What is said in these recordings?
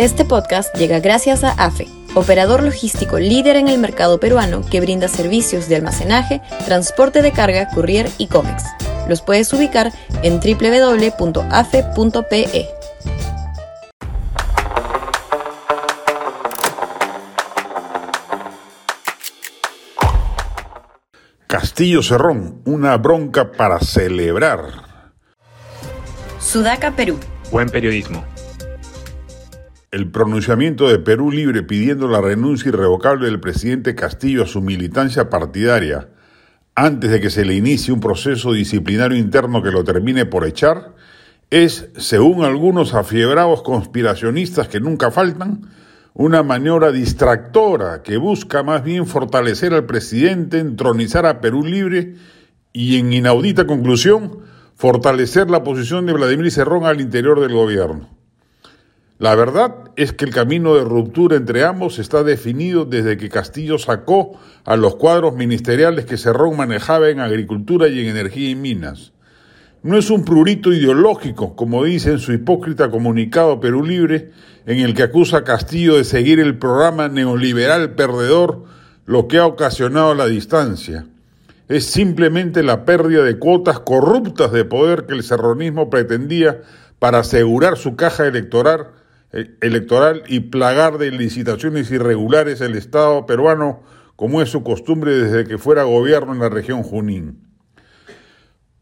Este podcast llega gracias a AFE, operador logístico líder en el mercado peruano que brinda servicios de almacenaje, transporte de carga, courier y cómics. Los puedes ubicar en www.afe.pe. Castillo Cerrón, una bronca para celebrar. Sudaca, Perú. Buen periodismo. El pronunciamiento de Perú Libre pidiendo la renuncia irrevocable del presidente Castillo a su militancia partidaria antes de que se le inicie un proceso disciplinario interno que lo termine por echar es, según algunos afiebrados conspiracionistas que nunca faltan, una maniobra distractora que busca más bien fortalecer al presidente, entronizar a Perú Libre y, en inaudita conclusión, fortalecer la posición de Vladimir Cerrón al interior del gobierno. La verdad es que el camino de ruptura entre ambos está definido desde que Castillo sacó a los cuadros ministeriales que Cerrón manejaba en agricultura y en energía y minas. No es un prurito ideológico, como dice en su hipócrita comunicado Perú Libre, en el que acusa a Castillo de seguir el programa neoliberal perdedor, lo que ha ocasionado la distancia. Es simplemente la pérdida de cuotas corruptas de poder que el serronismo pretendía para asegurar su caja electoral electoral y plagar de licitaciones irregulares el Estado peruano, como es su costumbre desde que fuera gobierno en la región Junín.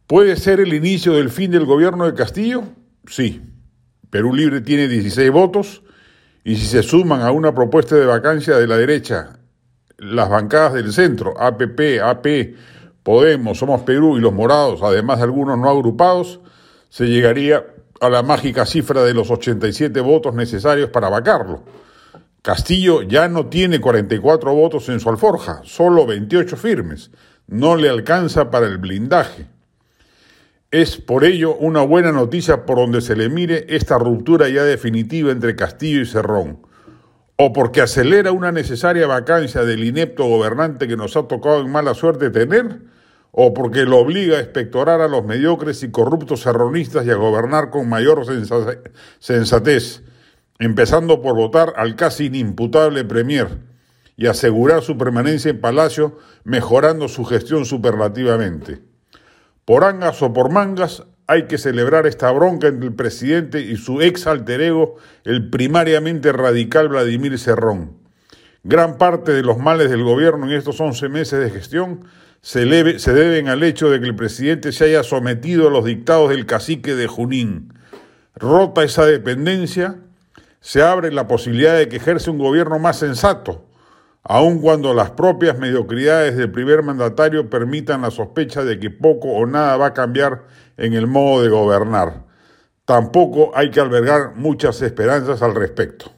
¿Puede ser el inicio del fin del gobierno de Castillo? Sí. Perú Libre tiene 16 votos y si se suman a una propuesta de vacancia de la derecha, las bancadas del centro, APP, AP, Podemos, Somos Perú y los morados, además de algunos no agrupados, se llegaría a la mágica cifra de los 87 votos necesarios para vacarlo. Castillo ya no tiene 44 votos en su alforja, solo 28 firmes. No le alcanza para el blindaje. Es por ello una buena noticia por donde se le mire esta ruptura ya definitiva entre Castillo y Cerrón, o porque acelera una necesaria vacancia del inepto gobernante que nos ha tocado en mala suerte tener, o porque lo obliga a espectorar a los mediocres y corruptos serronistas y a gobernar con mayor sensatez, empezando por votar al casi inimputable Premier y asegurar su permanencia en Palacio, mejorando su gestión superlativamente. Por angas o por mangas, hay que celebrar esta bronca entre el presidente y su ex alter ego, el primariamente radical Vladimir Cerrón. Gran parte de los males del gobierno en estos 11 meses de gestión se, deben al hecho de que el presidente se haya sometido a los dictados del cacique de Junín. Rota esa dependencia, se abre la posibilidad de que ejerce un gobierno más sensato, aun cuando las propias mediocridades del primer mandatario permitan la sospecha de que poco o nada va a cambiar en el modo de gobernar. Tampoco hay que albergar muchas esperanzas al respecto.